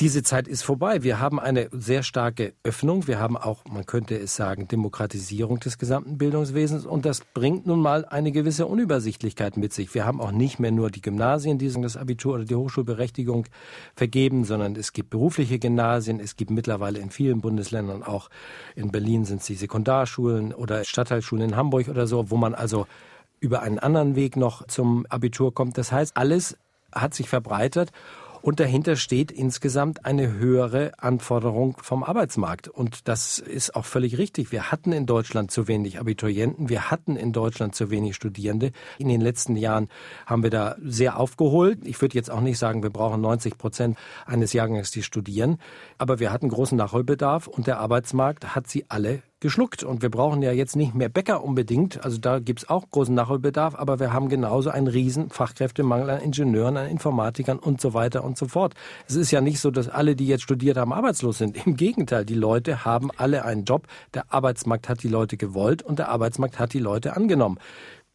Diese Zeit ist vorbei. Wir haben eine sehr starke Öffnung. Wir haben auch, man könnte es sagen, Demokratisierung des gesamten Bildungswesens. Und das bringt nun mal eine gewisse Unübersichtlichkeit mit sich. Wir haben auch nicht mehr nur die Gymnasien, die das Abitur oder die Hochschulberechtigung vergeben, sondern es gibt berufliche Gymnasien. Es gibt mittlerweile in vielen Bundesländern, auch in Berlin sind es die Sekundarschulen oder Stadtteilschulen in Hamburg oder so, wo man also über einen anderen Weg noch zum Abitur kommt. Das heißt, alles hat sich verbreitert und dahinter steht insgesamt eine höhere Anforderung vom Arbeitsmarkt. Und das ist auch völlig richtig. Wir hatten in Deutschland zu wenig Abiturienten. Wir hatten in Deutschland zu wenig Studierende. In den letzten Jahren haben wir da sehr aufgeholt. Ich würde jetzt auch nicht sagen, wir brauchen 90 Prozent eines Jahrgangs, die studieren. Aber wir hatten großen Nachholbedarf und der Arbeitsmarkt hat sie alle geschluckt. Und wir brauchen ja jetzt nicht mehr Bäcker unbedingt. Also da gibt's auch großen Nachholbedarf, aber wir haben genauso einen riesen Fachkräftemangel an Ingenieuren, an Informatikern und so weiter und so fort. Es ist ja nicht so, dass alle, die jetzt studiert haben, arbeitslos sind. Im Gegenteil, die Leute haben alle einen Job. Der Arbeitsmarkt hat die Leute gewollt und der Arbeitsmarkt hat die Leute angenommen.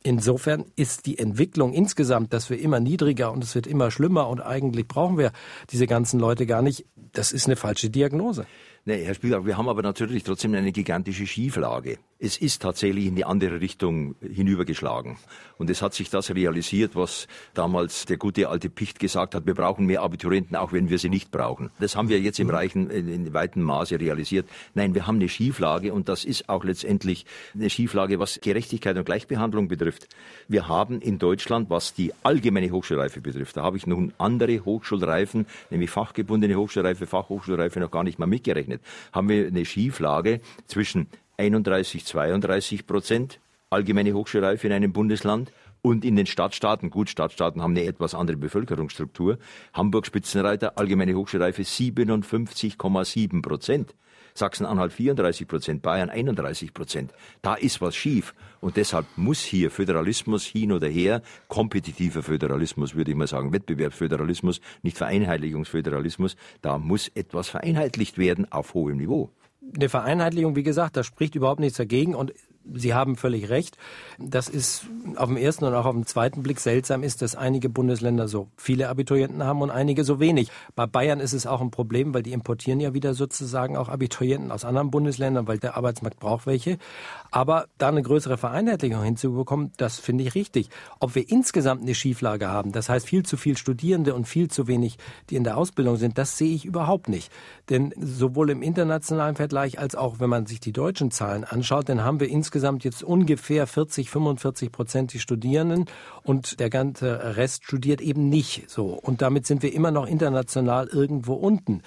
Insofern ist die Entwicklung insgesamt, dass wir immer niedriger und es wird immer schlimmer und eigentlich brauchen wir diese ganzen Leute gar nicht, das ist eine falsche Diagnose. Nee, Herr Spielberg, wir haben aber natürlich trotzdem eine gigantische Schieflage. Es ist tatsächlich in die andere Richtung hinübergeschlagen. Und es hat sich das realisiert, was damals der gute alte Picht gesagt hat, wir brauchen mehr Abiturienten, auch wenn wir sie nicht brauchen. Das haben wir jetzt im reichen, in weitem Maße realisiert. Nein, wir haben eine Schieflage und das ist auch letztendlich eine Schieflage, was Gerechtigkeit und Gleichbehandlung betrifft. Wir haben in Deutschland, was die allgemeine Hochschulreife betrifft, da habe ich nun andere Hochschulreifen, nämlich fachgebundene Hochschulreife, Fachhochschulreife noch gar nicht mal mitgerechnet berechnet, haben wir eine Schieflage zwischen 31, 32 Prozent allgemeine Hochschulreife in einem Bundesland und in den Stadtstaaten, gut, Stadtstaaten haben eine etwas andere Bevölkerungsstruktur, Hamburg Spitzenreiter, allgemeine Hochschulreife 57,7 Prozent. Sachsen-Anhalt 34 Prozent, Bayern 31 Prozent. Da ist was schief. Und deshalb muss hier Föderalismus hin oder her, kompetitiver Föderalismus würde ich mal sagen, Wettbewerbsföderalismus, nicht Vereinheitlichungsföderalismus, da muss etwas vereinheitlicht werden auf hohem Niveau eine Vereinheitlichung, wie gesagt, da spricht überhaupt nichts dagegen. Und Sie haben völlig recht. Das ist auf dem ersten und auch auf dem zweiten Blick seltsam ist, dass einige Bundesländer so viele Abiturienten haben und einige so wenig. Bei Bayern ist es auch ein Problem, weil die importieren ja wieder sozusagen auch Abiturienten aus anderen Bundesländern, weil der Arbeitsmarkt braucht welche. Aber da eine größere Vereinheitlichung hinzubekommen, das finde ich richtig. Ob wir insgesamt eine Schieflage haben, das heißt viel zu viel Studierende und viel zu wenig, die in der Ausbildung sind, das sehe ich überhaupt nicht. Denn sowohl im internationalen Vergleich als auch wenn man sich die deutschen Zahlen anschaut, dann haben wir insgesamt jetzt ungefähr 40, 45 Prozent die Studierenden und der ganze Rest studiert eben nicht so. Und damit sind wir immer noch international irgendwo unten.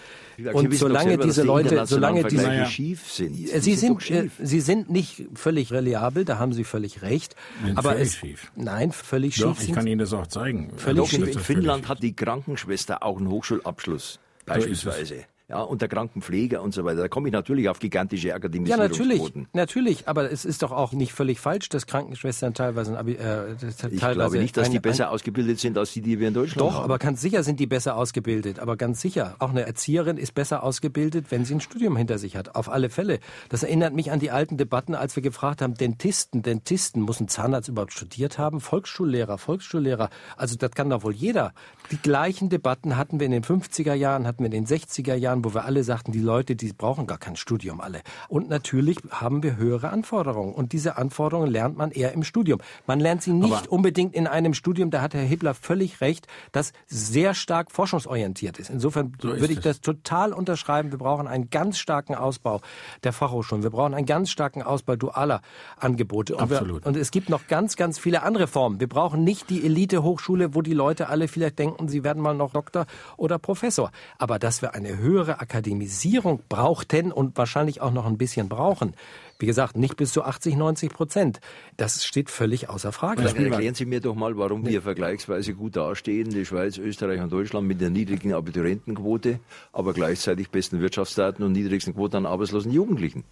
Und solange diese Leute, solange diese schief sind, sie, sind, sind äh, sie sind nicht völlig reliabel, da haben Sie völlig recht. aber völlig es, schief. Nein, völlig Doch, schief. Ich kann Ihnen das auch zeigen. Völlig Doch, schief. In Finnland hat die Krankenschwester auch einen Hochschulabschluss beispielsweise ja, und der Krankenpfleger und so weiter. Da komme ich natürlich auf gigantische Akademisierungsquoten. Ja, natürlich, natürlich, aber es ist doch auch nicht völlig falsch, dass Krankenschwestern teilweise, äh, teilweise Ich glaube nicht, dass ein, die besser ein, ausgebildet sind als die, die wir in Deutschland doch, haben. Doch, aber ganz sicher sind die besser ausgebildet, aber ganz sicher. Auch eine Erzieherin ist besser ausgebildet, wenn sie ein Studium hinter sich hat, auf alle Fälle. Das erinnert mich an die alten Debatten, als wir gefragt haben, Dentisten, Dentisten, muss ein Zahnarzt überhaupt studiert haben? Volksschullehrer, Volksschullehrer, also das kann doch wohl jeder. Die gleichen Debatten hatten wir in den 50er Jahren, hatten wir in den 60er Jahren, Jahren, wo wir alle sagten, die Leute, die brauchen gar kein Studium alle. Und natürlich haben wir höhere Anforderungen. Und diese Anforderungen lernt man eher im Studium. Man lernt sie nicht Aber unbedingt in einem Studium, da hat Herr Hibbler völlig recht, das sehr stark forschungsorientiert ist. Insofern so würde ich das total unterschreiben. Wir brauchen einen ganz starken Ausbau der Fachhochschulen. Wir brauchen einen ganz starken Ausbau dualer Angebote. Und, Absolut. Wir, und es gibt noch ganz, ganz viele andere Formen. Wir brauchen nicht die Elite-Hochschule, wo die Leute alle vielleicht denken, sie werden mal noch Doktor oder Professor. Aber dass wir eine eine höhere Akademisierung brauchten und wahrscheinlich auch noch ein bisschen brauchen. Wie gesagt, nicht bis zu 80, 90 Prozent. Das steht völlig außer Frage. Dann erklären Sie mir doch mal, warum wir vergleichsweise gut dastehen, die Schweiz, Österreich und Deutschland mit der niedrigen Abiturientenquote, aber gleichzeitig besten Wirtschaftsdaten und niedrigsten Quoten an arbeitslosen Jugendlichen.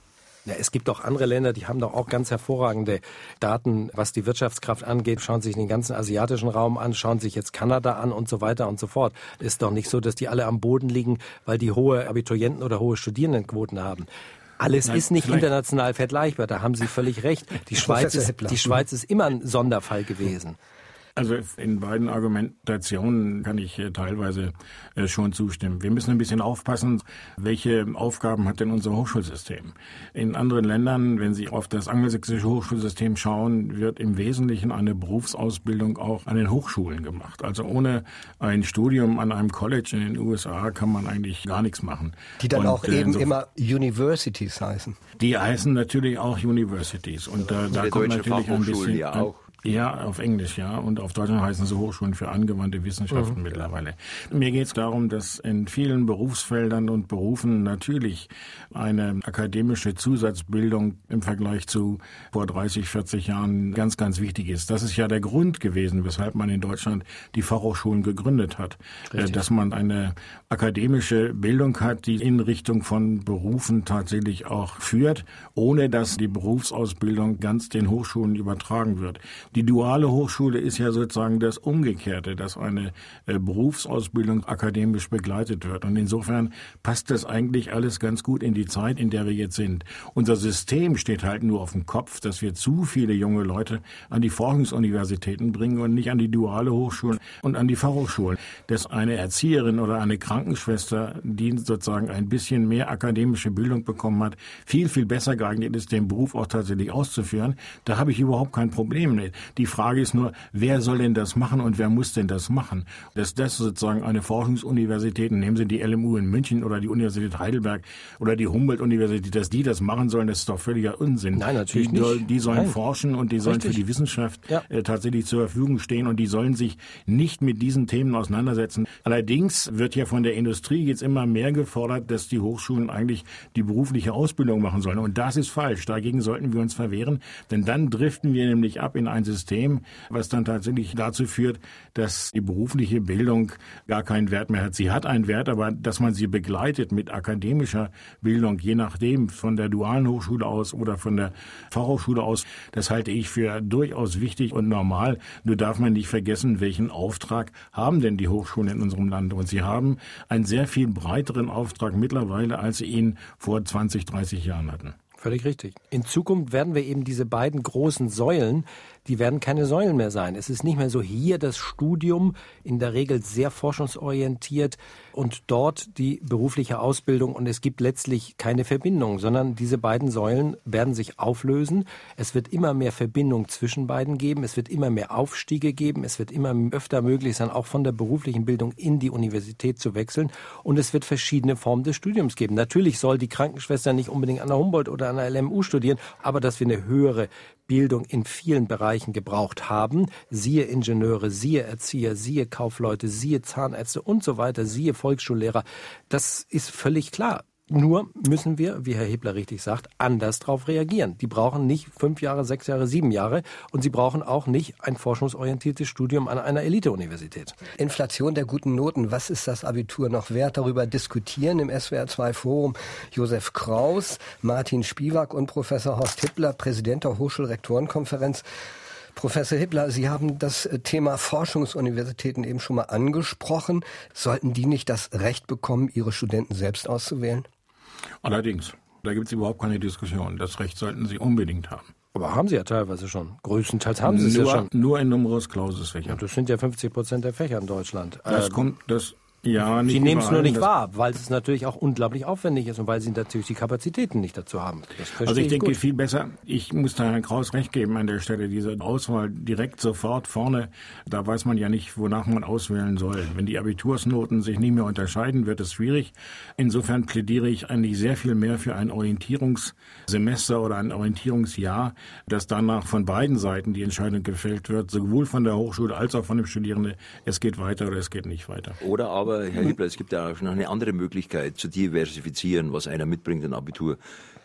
Ja, es gibt auch andere Länder, die haben doch auch ganz hervorragende Daten, was die Wirtschaftskraft angeht. Schauen sich den ganzen asiatischen Raum an, schauen sich jetzt Kanada an und so weiter und so fort. Es ist doch nicht so, dass die alle am Boden liegen, weil die hohe Abiturienten oder hohe Studierendenquoten haben. Alles Nein, ist nicht international vergleichbar, da haben Sie völlig recht. Die Schweiz, ist, die Schweiz ist immer ein Sonderfall gewesen. Also in beiden Argumentationen kann ich äh, teilweise äh, schon zustimmen. Wir müssen ein bisschen aufpassen, welche Aufgaben hat denn unser Hochschulsystem. In anderen Ländern, wenn Sie auf das angelsächsische Hochschulsystem schauen, wird im Wesentlichen eine Berufsausbildung auch an den Hochschulen gemacht. Also ohne ein Studium an einem College in den USA kann man eigentlich gar nichts machen. Die dann Und, auch äh, eben so immer Universities heißen. Die heißen natürlich auch Universities. Und äh, da kommt natürlich ein bisschen... Ja auch. Ja, auf Englisch, ja. Und auf Deutschland heißen sie Hochschulen für angewandte Wissenschaften mhm. mittlerweile. Mir geht es darum, dass in vielen Berufsfeldern und Berufen natürlich eine akademische Zusatzbildung im Vergleich zu vor 30, 40 Jahren ganz, ganz wichtig ist. Das ist ja der Grund gewesen, weshalb man in Deutschland die Fachhochschulen gegründet hat. Äh, Richtig. Dass man eine akademische Bildung hat, die in Richtung von Berufen tatsächlich auch führt, ohne dass die Berufsausbildung ganz den Hochschulen übertragen wird. Die duale Hochschule ist ja sozusagen das Umgekehrte, dass eine äh, Berufsausbildung akademisch begleitet wird. Und insofern passt das eigentlich alles ganz gut in die Zeit, in der wir jetzt sind. Unser System steht halt nur auf dem Kopf, dass wir zu viele junge Leute an die Forschungsuniversitäten bringen und nicht an die duale Hochschulen und an die Fachhochschulen. Dass eine Erzieherin oder eine Krankenschwester, die sozusagen ein bisschen mehr akademische Bildung bekommen hat, viel, viel besser geeignet ist, den Beruf auch tatsächlich auszuführen, da habe ich überhaupt kein Problem mit. Die Frage ist nur, wer soll denn das machen und wer muss denn das machen? Dass das sozusagen eine Forschungsuniversität, nehmen Sie die LMU in München oder die Universität Heidelberg oder die Humboldt-Universität, dass die das machen sollen, das ist doch völliger Unsinn. Nein, natürlich die, nicht. Die sollen Nein. forschen und die sollen Richtig. für die Wissenschaft Ja. äh, tatsächlich zur Verfügung stehen und die sollen sich nicht mit diesen Themen auseinandersetzen. Allerdings wird ja von der Industrie jetzt immer mehr gefordert, dass die Hochschulen eigentlich die berufliche Ausbildung machen sollen. Und das ist falsch. Dagegen sollten wir uns verwehren, denn dann driften wir nämlich ab in ein System, was dann tatsächlich dazu führt, dass die berufliche Bildung gar keinen Wert mehr hat. Sie hat einen Wert, aber dass man sie begleitet mit akademischer Bildung, je nachdem von der dualen Hochschule aus oder von der Fachhochschule aus, das halte ich für durchaus wichtig und normal. Nur darf man nicht vergessen, welchen Auftrag haben denn die Hochschulen in unserem Land? Und sie haben einen sehr viel breiteren Auftrag mittlerweile, als sie ihn vor 20, 30 Jahren hatten. Völlig richtig. In Zukunft werden wir eben diese beiden großen Säulen, die werden keine Säulen mehr sein. Es ist nicht mehr so hier das Studium, in der Regel sehr forschungsorientiert und dort die berufliche Ausbildung und es gibt letztlich keine Verbindung, sondern diese beiden Säulen werden sich auflösen. Es wird immer mehr Verbindung zwischen beiden geben. Es wird immer mehr Aufstiege geben. Es wird immer öfter möglich sein, auch von der beruflichen Bildung in die Universität zu wechseln. Und es wird verschiedene Formen des Studiums geben. Natürlich soll die Krankenschwester nicht unbedingt an der Humboldt oder an der LMU studieren, aber dass wir eine höhere Bildung in vielen Bereichen gebraucht haben, siehe Ingenieure, siehe Erzieher, siehe Kaufleute, siehe Zahnärzte und so weiter, siehe Volksschullehrer, das ist völlig klar. Nur müssen wir, wie Herr Hebler richtig sagt, anders darauf reagieren. Die brauchen nicht fünf Jahre, sechs Jahre, sieben Jahre und sie brauchen auch nicht ein forschungsorientiertes Studium an einer Elite-Universität. Inflation der guten Noten, was ist das Abitur noch wert? Darüber diskutieren im SWR2 Forum Josef Kraus, Martin Spiewak und Professor Horst Hippler, Präsident der Hochschulrektorenkonferenz. Professor Hippler, Sie haben das Thema Forschungsuniversitäten eben schon mal angesprochen. Sollten die nicht das Recht bekommen, ihre Studenten selbst auszuwählen? Allerdings, da gibt es überhaupt keine Diskussion. Das Recht sollten sie unbedingt haben. Aber haben sie ja teilweise schon. Größtenteils haben sie es nur, ja schon. nur in Numerus Clausus Fächern. Und das sind ja 50 Prozent der Fächer in Deutschland. Das Ähm, kommt, das, ja, nicht Sie nehmen es nur nicht wahr, weil es natürlich auch unglaublich aufwendig ist und weil sie natürlich die Kapazitäten nicht dazu haben. Also ich denke gut. viel besser, ich muss da Herrn Kraus recht geben an der Stelle, diese Auswahl direkt sofort vorne, da weiß man ja nicht, wonach man auswählen soll. Wenn die Abitursnoten sich nicht mehr unterscheiden, wird es schwierig. Insofern plädiere ich eigentlich sehr viel mehr für ein Orientierungssemester oder ein Orientierungsjahr, dass danach von beiden Seiten die Entscheidung gefällt wird, sowohl von der Hochschule als auch von dem Studierenden, es geht weiter oder es geht nicht weiter. Oder aber, Herr Hebler, es gibt ja auch noch eine andere Möglichkeit zu diversifizieren, was einer mitbringt in Abitur.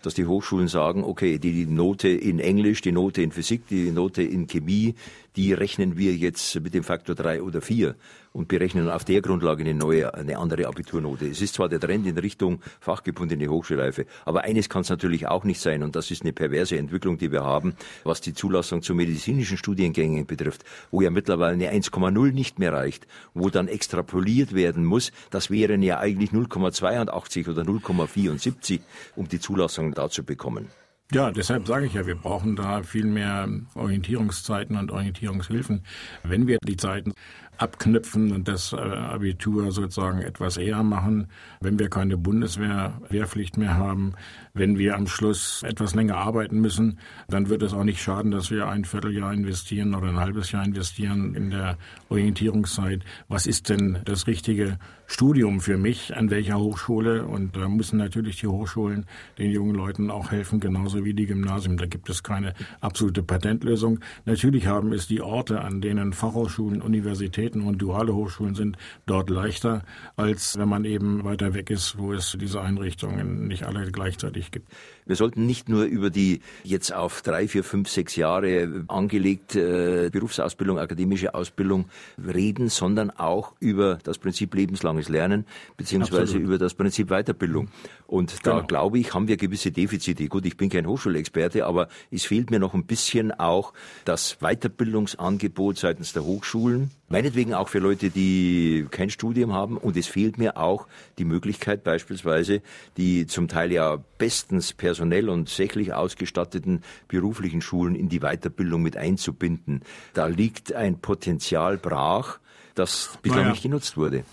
Dass die Hochschulen sagen, okay, die Note in Englisch, die Note in Physik, die Note in Chemie, die rechnen wir jetzt mit dem Faktor drei oder vier und berechnen auf der Grundlage eine neue, eine andere Abiturnote. Es ist zwar der Trend in Richtung fachgebundene Hochschulreife, aber eines kann es natürlich auch nicht sein und das ist eine perverse Entwicklung, die wir haben, was die Zulassung zu medizinischen Studiengängen betrifft, wo ja mittlerweile eine 1,0 nicht mehr reicht, wo dann extrapoliert werden muss, das wären ja eigentlich 0,82 oder 0,74, um die Zulassung da zu bekommen. Ja, deshalb sage ich ja, wir brauchen da viel mehr Orientierungszeiten und Orientierungshilfen. Wenn wir die Zeiten abknüpfen und das äh, Abitur sozusagen etwas eher machen, wenn wir keine Bundeswehr-Wehrpflicht mehr haben, wenn wir am Schluss etwas länger arbeiten müssen, dann wird es auch nicht schaden, dass wir ein Vierteljahr investieren oder ein halbes Jahr investieren in der Orientierungszeit. Was ist denn das richtige Studium für mich, an welcher Hochschule? Und da müssen natürlich die Hochschulen den jungen Leuten auch helfen, genauso wie die Gymnasien. Da gibt es keine absolute Patentlösung. Natürlich haben es die Orte, an denen Fachhochschulen, Universitäten und duale Hochschulen sind, dort leichter, als wenn man eben weiter weg ist, wo es diese Einrichtungen nicht alle gleichzeitig gibt. Wir sollten nicht nur über die jetzt auf drei, vier, fünf, sechs Jahre angelegte äh, Berufsausbildung, akademische Ausbildung reden, sondern auch über das Prinzip lebenslanges Lernen, beziehungsweise Absolut. über das Prinzip Weiterbildung. Und da genau. glaube ich, haben wir gewisse Defizite. Gut, ich bin kein Hochschulexperte, aber es fehlt mir noch ein bisschen auch das Weiterbildungsangebot seitens der Hochschulen. Meinetwegen auch für Leute, die kein Studium haben. Und es fehlt mir auch die Möglichkeit beispielsweise, die zum Teil ja bestens personell und sächlich ausgestatteten beruflichen Schulen in die Weiterbildung mit einzubinden. Da liegt ein Potenzial brach, das bislang naja. nicht genutzt wurde.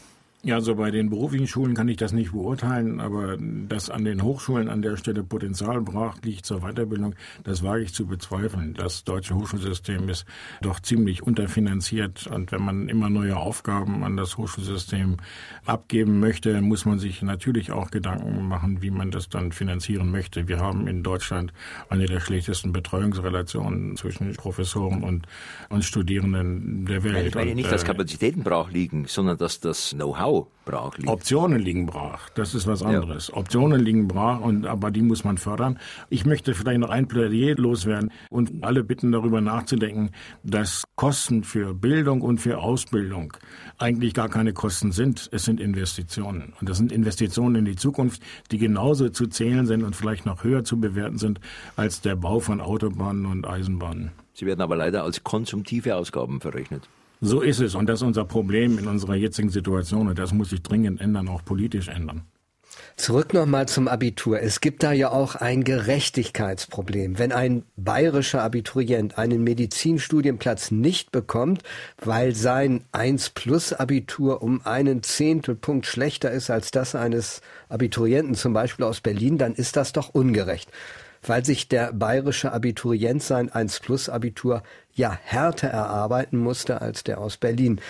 Ja, also bei den beruflichen Schulen kann ich das nicht beurteilen, aber dass an den Hochschulen an der Stelle Potenzial brach, liegt zur Weiterbildung, das wage ich zu bezweifeln. Das deutsche Hochschulsystem ist doch ziemlich unterfinanziert und wenn man immer neue Aufgaben an das Hochschulsystem abgeben möchte, muss man sich natürlich auch Gedanken machen, wie man das dann finanzieren möchte. Wir haben in Deutschland eine der schlechtesten Betreuungsrelationen zwischen Professoren und, und Studierenden der Welt. Ich meine nicht, dass äh, Kapazitäten brach liegen, sondern dass das Know-how Brach liegt. Optionen liegen brach, das ist was anderes. Ja. Optionen liegen brach, und, aber die muss man fördern. Ich möchte vielleicht noch ein Plädoyer loswerden und alle bitten, darüber nachzudenken, dass Kosten für Bildung und für Ausbildung eigentlich gar keine Kosten sind. Es sind Investitionen. Und das sind Investitionen in die Zukunft, die genauso zu zählen sind und vielleicht noch höher zu bewerten sind als der Bau von Autobahnen und Eisenbahnen. Sie werden aber leider als konsumtive Ausgaben verrechnet. So ist es und das ist unser Problem in unserer jetzigen Situation und das muss sich dringend ändern, auch politisch ändern. Zurück nochmal zum Abitur. Es gibt da ja auch ein Gerechtigkeitsproblem. Wenn ein bayerischer Abiturient einen Medizinstudienplatz nicht bekommt, weil sein 1 Plus Abitur um einen Zehntelpunkt schlechter ist als das eines Abiturienten zum Beispiel aus Berlin, dann ist das doch ungerecht weil sich der bayerische Abiturient sein 1-Plus-Abitur ja härter erarbeiten musste als der aus Berlin.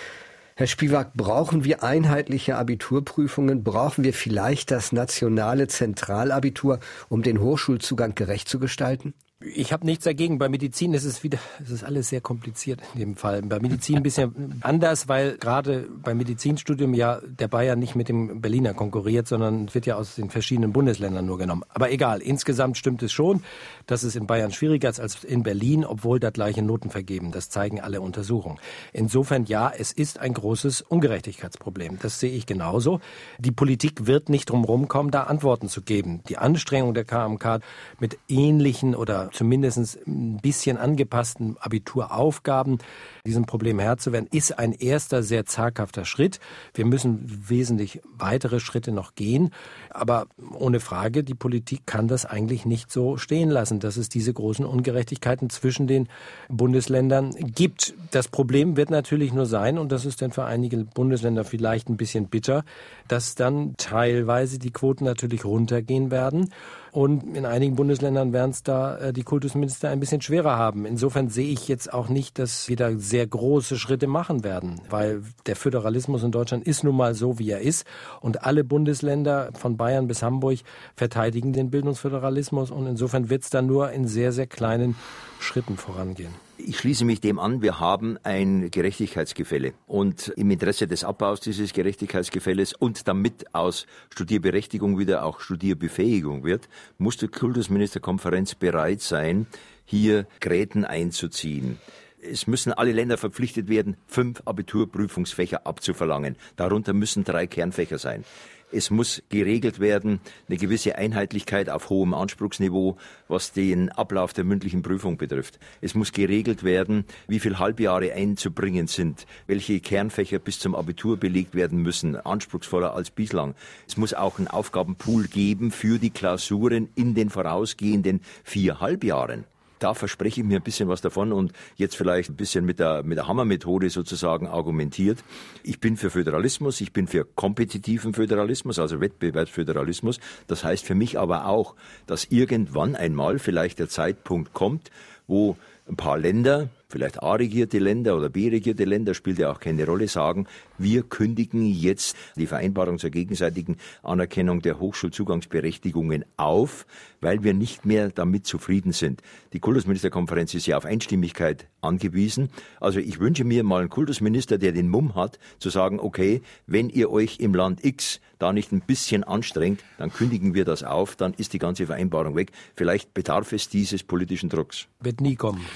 Herr Spivak, brauchen wir einheitliche Abiturprüfungen? Brauchen wir vielleicht das nationale Zentralabitur, um den Hochschulzugang gerecht zu gestalten? Ich habe nichts dagegen. Bei Medizin ist es wieder, es ist alles sehr kompliziert in dem Fall. Bei Medizin ein bisschen anders, weil gerade beim Medizinstudium ja der Bayern nicht mit dem Berliner konkurriert, sondern wird ja aus den verschiedenen Bundesländern nur genommen. Aber egal, insgesamt stimmt es schon, dass es in Bayern schwieriger ist als in Berlin, obwohl da gleiche Noten vergeben. Das zeigen alle Untersuchungen. Insofern ja, es ist ein großes Ungerechtigkeitsproblem. Das sehe ich genauso. Die Politik wird nicht drum kommen, da Antworten zu geben. Die Anstrengung der KMK mit ähnlichen oder zumindest ein bisschen angepassten Abituraufgaben diesem Problem Herr zu werden, ist ein erster sehr zaghafter Schritt. Wir müssen wesentlich weitere Schritte noch gehen. Aber ohne Frage, die Politik kann das eigentlich nicht so stehen lassen, dass es diese großen Ungerechtigkeiten zwischen den Bundesländern gibt. Das Problem wird natürlich nur sein, und das ist dann für einige Bundesländer vielleicht ein bisschen bitter, dass dann teilweise die Quoten natürlich runtergehen werden. Und in einigen Bundesländern werden es da äh, die Kultusminister ein bisschen schwerer haben. Insofern sehe ich jetzt auch nicht, dass wir da sehr große Schritte machen werden, weil der Föderalismus in Deutschland ist nun mal so, wie er ist. Und alle Bundesländer von Bayern bis Hamburg verteidigen den Bildungsföderalismus. Und insofern wird es dann nur in sehr, sehr kleinen Schritten vorangehen. Ich schließe mich dem an, wir haben ein Gerechtigkeitsgefälle. Und im Interesse des Abbaus dieses Gerechtigkeitsgefälles und damit aus Studierberechtigung wieder auch Studierbefähigung wird, muss die Kultusministerkonferenz bereit sein, hier Gräten einzuziehen. Es müssen alle Länder verpflichtet werden, fünf Abiturprüfungsfächer abzuverlangen. Darunter müssen drei Kernfächer sein. Es muss geregelt werden, eine gewisse Einheitlichkeit auf hohem Anspruchsniveau, was den Ablauf der mündlichen Prüfung betrifft. Es muss geregelt werden, wie viele Halbjahre einzubringen sind, welche Kernfächer bis zum Abitur belegt werden müssen, anspruchsvoller als bislang. Es muss auch einen Aufgabenpool geben für die Klausuren in den vorausgehenden vier Halbjahren da verspreche ich mir ein bisschen was davon und jetzt vielleicht ein bisschen mit der, mit der Hammermethode sozusagen argumentiert. Ich bin für Föderalismus, ich bin für kompetitiven Föderalismus, also Wettbewerbsföderalismus. Das heißt für mich aber auch, dass irgendwann einmal vielleicht der Zeitpunkt kommt, wo ein paar Länder, vielleicht A-regierte Länder oder B-regierte Länder, spielt ja auch keine Rolle, sagen, wir kündigen jetzt die Vereinbarung zur gegenseitigen Anerkennung der Hochschulzugangsberechtigungen auf, weil wir nicht mehr damit zufrieden sind. Die Kultusministerkonferenz ist ja auf Einstimmigkeit angewiesen. Also ich wünsche mir mal einen Kultusminister, der den Mumm hat, zu sagen, okay, wenn ihr euch im Land X da nicht ein bisschen anstrengt, dann kündigen wir das auf, dann ist die ganze Vereinbarung weg. Vielleicht bedarf es dieses politischen Drucks. Wird nie kommen.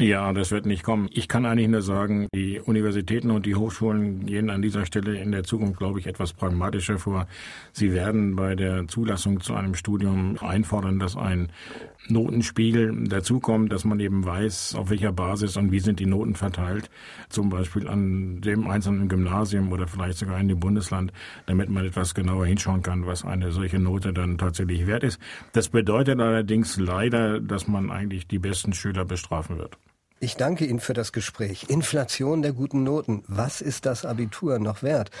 Ja, das wird nicht kommen. Ich kann eigentlich nur sagen, die Universitäten und die Hochschulen gehen an dieser Stelle in der Zukunft, glaube ich, etwas pragmatischer vor. Sie werden bei der Zulassung zu einem Studium einfordern, dass ein Notenspiegel dazukommt, dass man eben weiß, auf welcher Basis und wie sind die Noten verteilt, zum Beispiel an dem einzelnen Gymnasium oder vielleicht sogar in dem Bundesland, damit man etwas genauer hinschauen kann, was eine solche Note dann tatsächlich wert ist. Das bedeutet allerdings leider, dass man eigentlich die besten Schüler bestrafen wird. Ich danke Ihnen für das Gespräch. Inflation der guten Noten. Was ist das Abitur noch wert?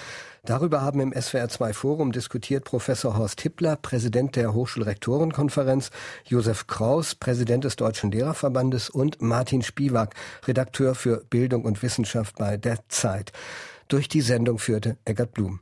Darüber haben im SWR2 Forum diskutiert Professor Horst Hippler, Präsident der Hochschulrektorenkonferenz, Josef Kraus, Präsident des Deutschen Lehrerverbandes und Martin Spiewak, Redakteur für Bildung und Wissenschaft bei der Zeit. Durch die Sendung führte Eggert Blum.